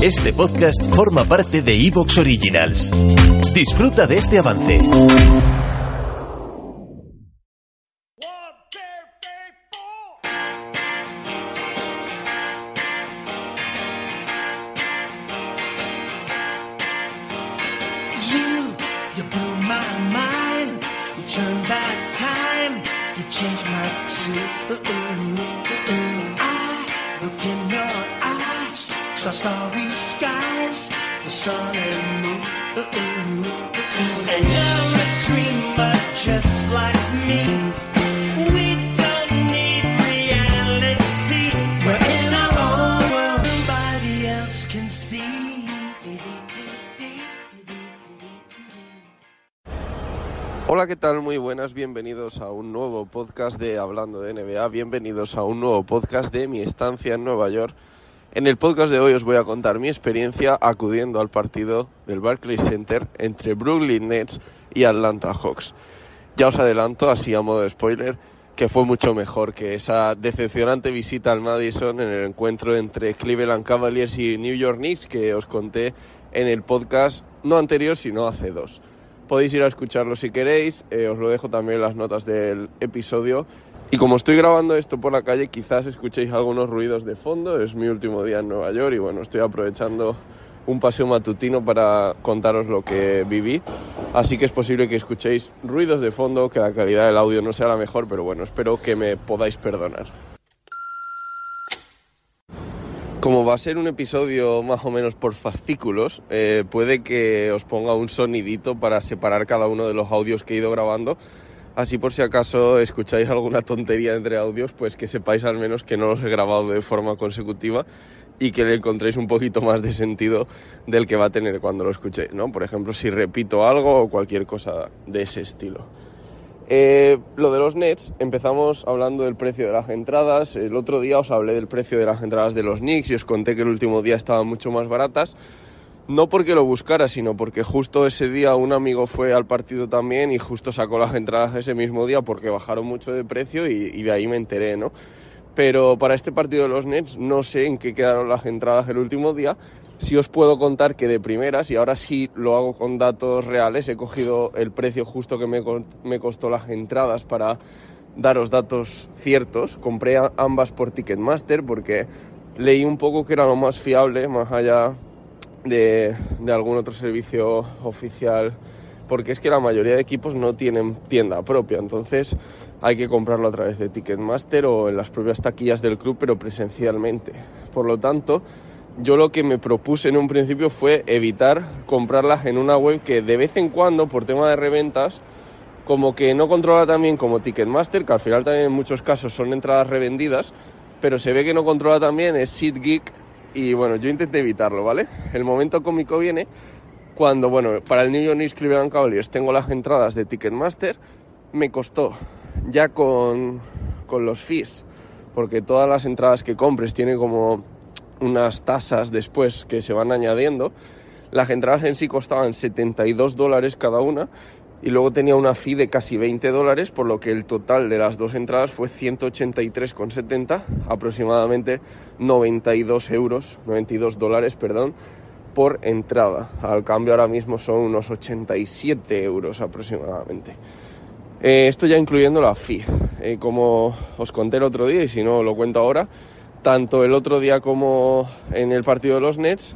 Este podcast forma parte de Evox Originals. Disfruta de este avance. Blew my tune. I look in your. Saw starry skies. The sun and moon. And you're a dreamer just like me. We don't need reality. We're in our own world. Else can see. Hola, ¿qué tal? Muy buenas, bienvenidos a un nuevo podcast de Hablando de NBA, bienvenidos a un nuevo podcast de mi estancia en Nueva York. En el podcast de hoy os voy a contar mi experiencia acudiendo al partido del Barclays Center entre Brooklyn Nets y Atlanta Hawks. Ya os adelanto, así a modo de spoiler, que fue mucho mejor que esa decepcionante visita al Madison en el encuentro entre Cleveland Cavaliers y New York Knicks que os conté en el podcast no anterior, sino hace dos. Podéis ir a escucharlo si queréis, eh, os lo dejo también en las notas del episodio. Y como estoy grabando esto por la calle, quizás escuchéis algunos ruidos de fondo, es mi último día en Nueva York y bueno, estoy aprovechando un paseo matutino para contaros lo que viví. Así que es posible que escuchéis ruidos de fondo, que la calidad del audio no sea la mejor, pero bueno, espero que me podáis perdonar. Como va a ser un episodio más o menos por fascículos, eh, puede que os ponga un sonidito para separar cada uno de los audios que he ido grabando. Así por si acaso escucháis alguna tontería entre audios, pues que sepáis al menos que no los he grabado de forma consecutiva y que le encontréis un poquito más de sentido del que va a tener cuando lo escuchéis, ¿no? Por ejemplo, si repito algo o cualquier cosa de ese estilo. Eh, lo de los Nets, empezamos hablando del precio de las entradas. El otro día os hablé del precio de las entradas de los Knicks y os conté que el último día estaban mucho más baratas. No porque lo buscara, sino porque justo ese día un amigo fue al partido también y justo sacó las entradas ese mismo día porque bajaron mucho de precio y, de ahí me enteré, ¿no? Pero para este partido de los Nets no sé en qué quedaron las entradas el último día. Sí os puedo contar que de primeras, y ahora sí lo hago con datos reales, he cogido el precio justo que me, me costó las entradas para daros datos ciertos. Compré ambas por Ticketmaster porque leí un poco que era lo más fiable, más allá de, algún otro servicio oficial, porque es que la mayoría de equipos no tienen tienda propia, entonces hay que comprarlo a través de Ticketmaster o en las propias taquillas del club, pero presencialmente. Por lo tanto, yo lo que me propuse en un principio fue evitar comprarlas en una web que de vez en cuando, por tema de reventas, como que no controla también como Ticketmaster, que al final también en muchos casos son entradas revendidas, pero se ve que no controla también es SeatGeek y bueno, yo intenté evitarlo, ¿vale? El momento cómico viene cuando, bueno, para el New York Knicks Cleveland Cavaliers tengo las entradas de Ticketmaster, me costó ya con, con los fees, porque todas las entradas que compres tienen como unas tasas después que se van añadiendo. Las entradas en sí costaban 72 dólares cada una y luego tenía una fee de casi 20 dólares, por lo que el total de las dos entradas fue 183,70, aproximadamente 92 euros, 92 dólares, perdón, por entrada. Al cambio ahora mismo son unos 87 euros aproximadamente. Eh, esto ya incluyendo la fee. Eh, como os conté el otro día y si no lo cuento ahora, tanto el otro día como en el partido de los Nets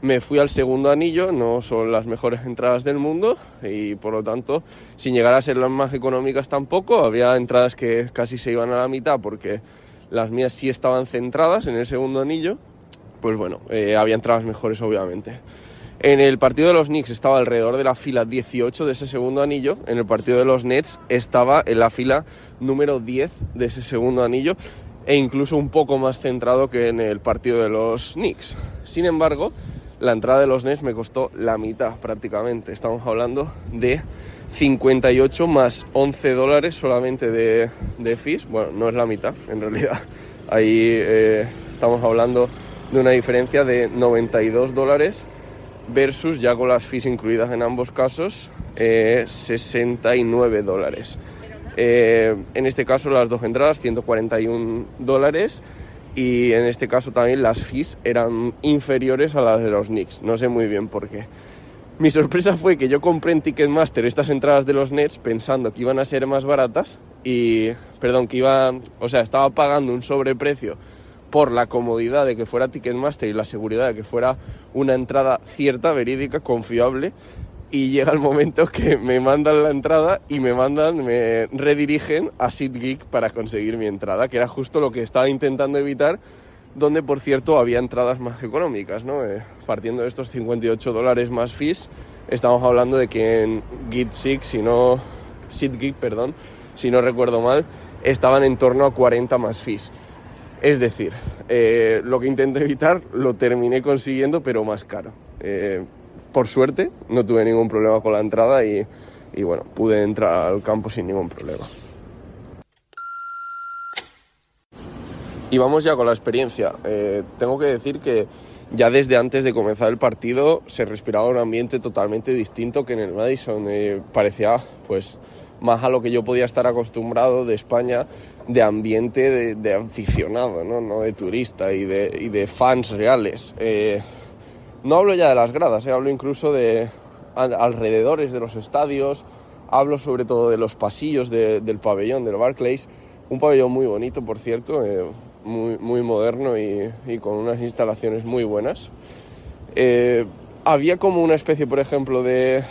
me fui al segundo anillo, no son las mejores entradas del mundo y por lo tanto, sin llegar a ser las más económicas tampoco, había entradas que casi se iban a la mitad porque las mías sí estaban centradas en el segundo anillo, pues bueno, eh, había entradas mejores obviamente. En el partido de los Knicks estaba alrededor de la fila 18 de ese segundo anillo. En el partido de los Nets estaba en la fila número 10 de ese segundo anillo e incluso un poco más centrado que en el partido de los Knicks. Sin embargo, la entrada de los Nets me costó la mitad prácticamente. Estamos hablando de 58 más 11 dólares solamente de, de fees. Bueno, no es la mitad en realidad. Ahí eh, estamos hablando de una diferencia de 92 dólares versus ya con las fees incluidas en ambos casos eh, 69 dólares. Eh, en este caso las dos entradas 141 dólares y en este caso también las fees eran inferiores a las de los Knicks. No sé muy bien por qué. Mi sorpresa fue que yo compré en Ticketmaster estas entradas de los Nets pensando que iban a ser más baratas y, perdón, que iba, o sea, estaba pagando un sobreprecio por la comodidad de que fuera Ticketmaster y la seguridad de que fuera una entrada cierta, verídica, confiable. Y llega el momento que me mandan la entrada y me mandan, me redirigen a SeatGeek para conseguir mi entrada, que era justo lo que estaba intentando evitar donde por cierto había entradas más económicas, ¿no? Eh, partiendo de estos 58 dólares más fees, estamos hablando de que en GitSig, si no, SeatGeek, perdón, si no recuerdo mal, estaban en torno a 40 más fees. Es decir, eh, lo que intenté evitar lo terminé consiguiendo, pero más caro. Eh, por suerte, no tuve ningún problema con la entrada y, bueno, pude entrar al campo sin ningún problema. Y vamos ya con la experiencia. Eh, tengo que decir que ya desde antes de comenzar el partido se respiraba un ambiente totalmente distinto que en el Madison. Eh, parecía pues más a lo que yo podía estar acostumbrado de España, de ambiente de, aficionado, ¿no? ¿no? de turista y de, y de fans reales. Eh, no hablo ya de las gradas, hablo incluso de alrededores de los estadios, hablo sobre todo de los pasillos del pabellón del Barclays. Un pabellón muy bonito, por cierto, muy, muy moderno y, con unas instalaciones muy buenas. Eh, había como una especie, por ejemplo, de,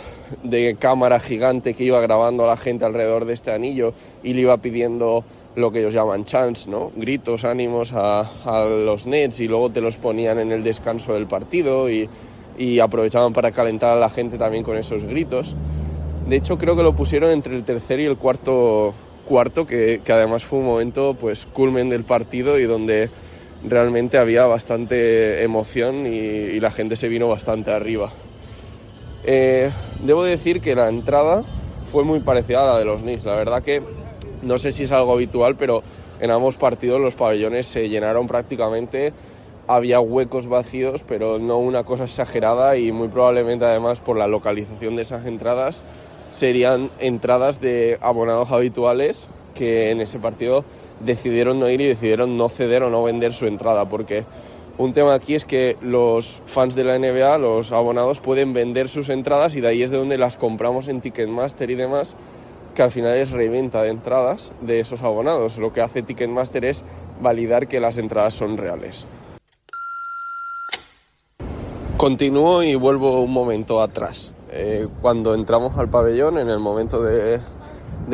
cámara gigante que iba grabando a la gente alrededor de este anillo y le iba pidiendo lo que ellos llaman chants, ¿no? Gritos, ánimos a, los Nets y luego te los ponían en el descanso del partido y, y aprovechaban para calentar a la gente también con esos gritos. De hecho, creo que lo pusieron entre el tercer y el cuarto cuarto, que, además fue un momento pues culmen del partido y donde realmente había bastante emoción y, la gente se vino bastante arriba. Eh, debo decir que la entrada fue muy parecida a la de los Knicks. La verdad que no sé si es algo habitual, pero en ambos partidos los pabellones se llenaron prácticamente. Había huecos vacíos, pero no una cosa exagerada y muy probablemente además por la localización de esas entradas serían entradas de abonados habituales que en ese partido decidieron no ir y decidieron no ceder o no vender su entrada, porque un tema aquí es que los fans de la NBA, los abonados, pueden vender sus entradas y de ahí es de donde las compramos en Ticketmaster y demás, que al final es reventa de entradas de esos abonados. Lo que hace Ticketmaster es validar que las entradas son reales. Continúo y vuelvo un momento atrás. Eh, cuando entramos al pabellón, en el momento de,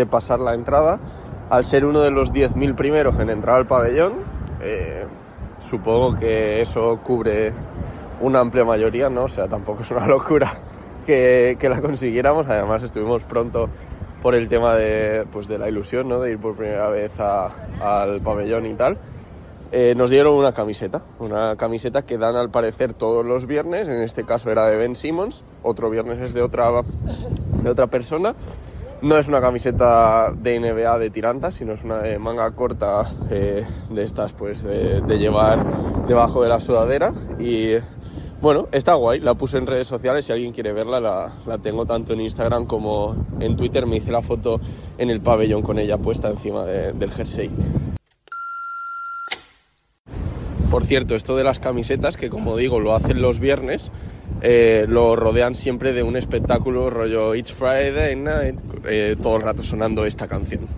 pasar la entrada, al ser uno de los 10.000 primeros en entrar al pabellón, eh, supongo que eso cubre una amplia mayoría, ¿no? O sea, tampoco es una locura que, la consiguiéramos. Además, estuvimos pronto por el tema de, pues, de la ilusión, ¿no? De ir por primera vez al pabellón y tal. Eh, nos dieron una camiseta, una camiseta que dan al parecer todos los viernes, en este caso era de Ben Simmons, otro viernes es de otra, de otra persona. No es una camiseta de NBA de tiranta, sino es una de manga corta eh, de estas pues de, llevar debajo de la sudadera y bueno, está guay, la puse en redes sociales, si alguien quiere verla la, tengo tanto en Instagram como en Twitter, me hice la foto en el pabellón con ella puesta encima del jersey. Por cierto, esto de las camisetas, que como digo, lo hacen los viernes, eh, lo rodean siempre de un espectáculo rollo It's Friday Night, eh, todo el rato sonando esta canción.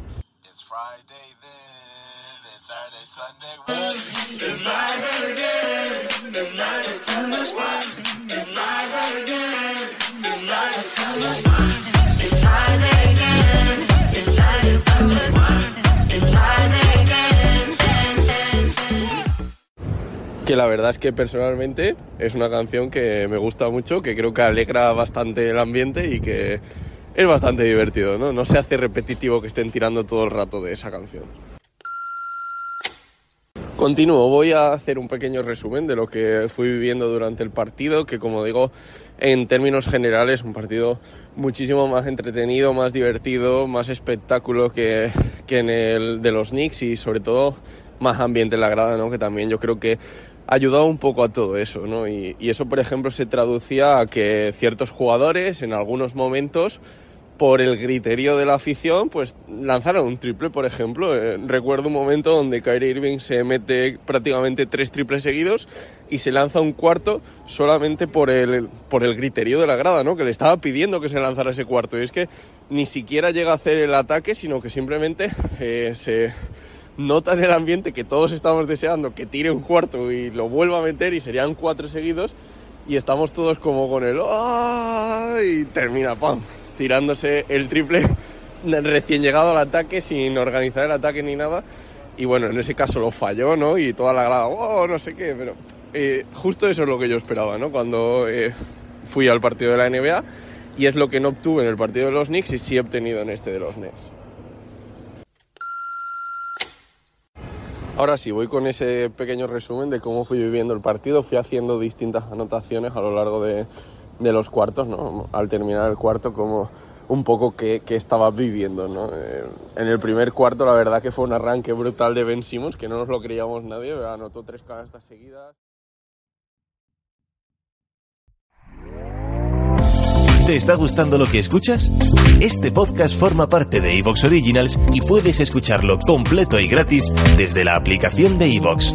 Que la verdad es que personalmente es una canción que me gusta mucho, que creo que alegra bastante el ambiente y que es bastante divertido, ¿no? No se hace repetitivo que estén tirando todo el rato de esa canción. Continúo, voy a hacer un pequeño resumen de lo que fui viviendo durante el partido, que como digo, en términos generales, un partido muchísimo más entretenido, más divertido, más espectáculo que, que en el de los Knicks y sobre todo más ambiente en la grada, ¿no? Que también yo creo que ayudado un poco a todo eso, ¿no? Y, eso, por ejemplo, se traducía a que ciertos jugadores en algunos momentos por el griterío de la afición, pues lanzaron un triple, por ejemplo. Eh, recuerdo un momento donde Kyrie Irving se mete prácticamente tres triples seguidos y se lanza un cuarto solamente por el, por el griterío de la grada, ¿no? Que le estaba pidiendo que se lanzara ese cuarto. Y es que ni siquiera llega a hacer el ataque, sino que simplemente eh, se nota en el ambiente que todos estamos deseando que tire un cuarto y lo vuelva a meter y serían cuatro seguidos y estamos todos como con el ¡Ah! y termina ¡pam! Tirándose el triple recién llegado al ataque sin organizar el ataque ni nada y bueno, en ese caso lo falló, ¿no? Y toda la grada, ¡oh! no sé qué, pero eh, justo eso es lo que yo esperaba, ¿no? Cuando eh, fui al partido de la NBA y es lo que no obtuve en el partido de los Knicks y sí he obtenido en este de los Nets. Ahora sí, voy con ese pequeño resumen de cómo fui viviendo el partido. Fui haciendo distintas anotaciones a lo largo de, los cuartos, ¿no? Al terminar el cuarto, como un poco que, estaba viviendo, ¿no? Eh, en el primer cuarto, la verdad que fue un arranque brutal de Ben Simmons, que no nos lo creíamos nadie, anotó tres canastas seguidas. ¿Te está gustando lo que escuchas? Este podcast forma parte de Evox Originals y puedes escucharlo completo y gratis desde la aplicación de Evox.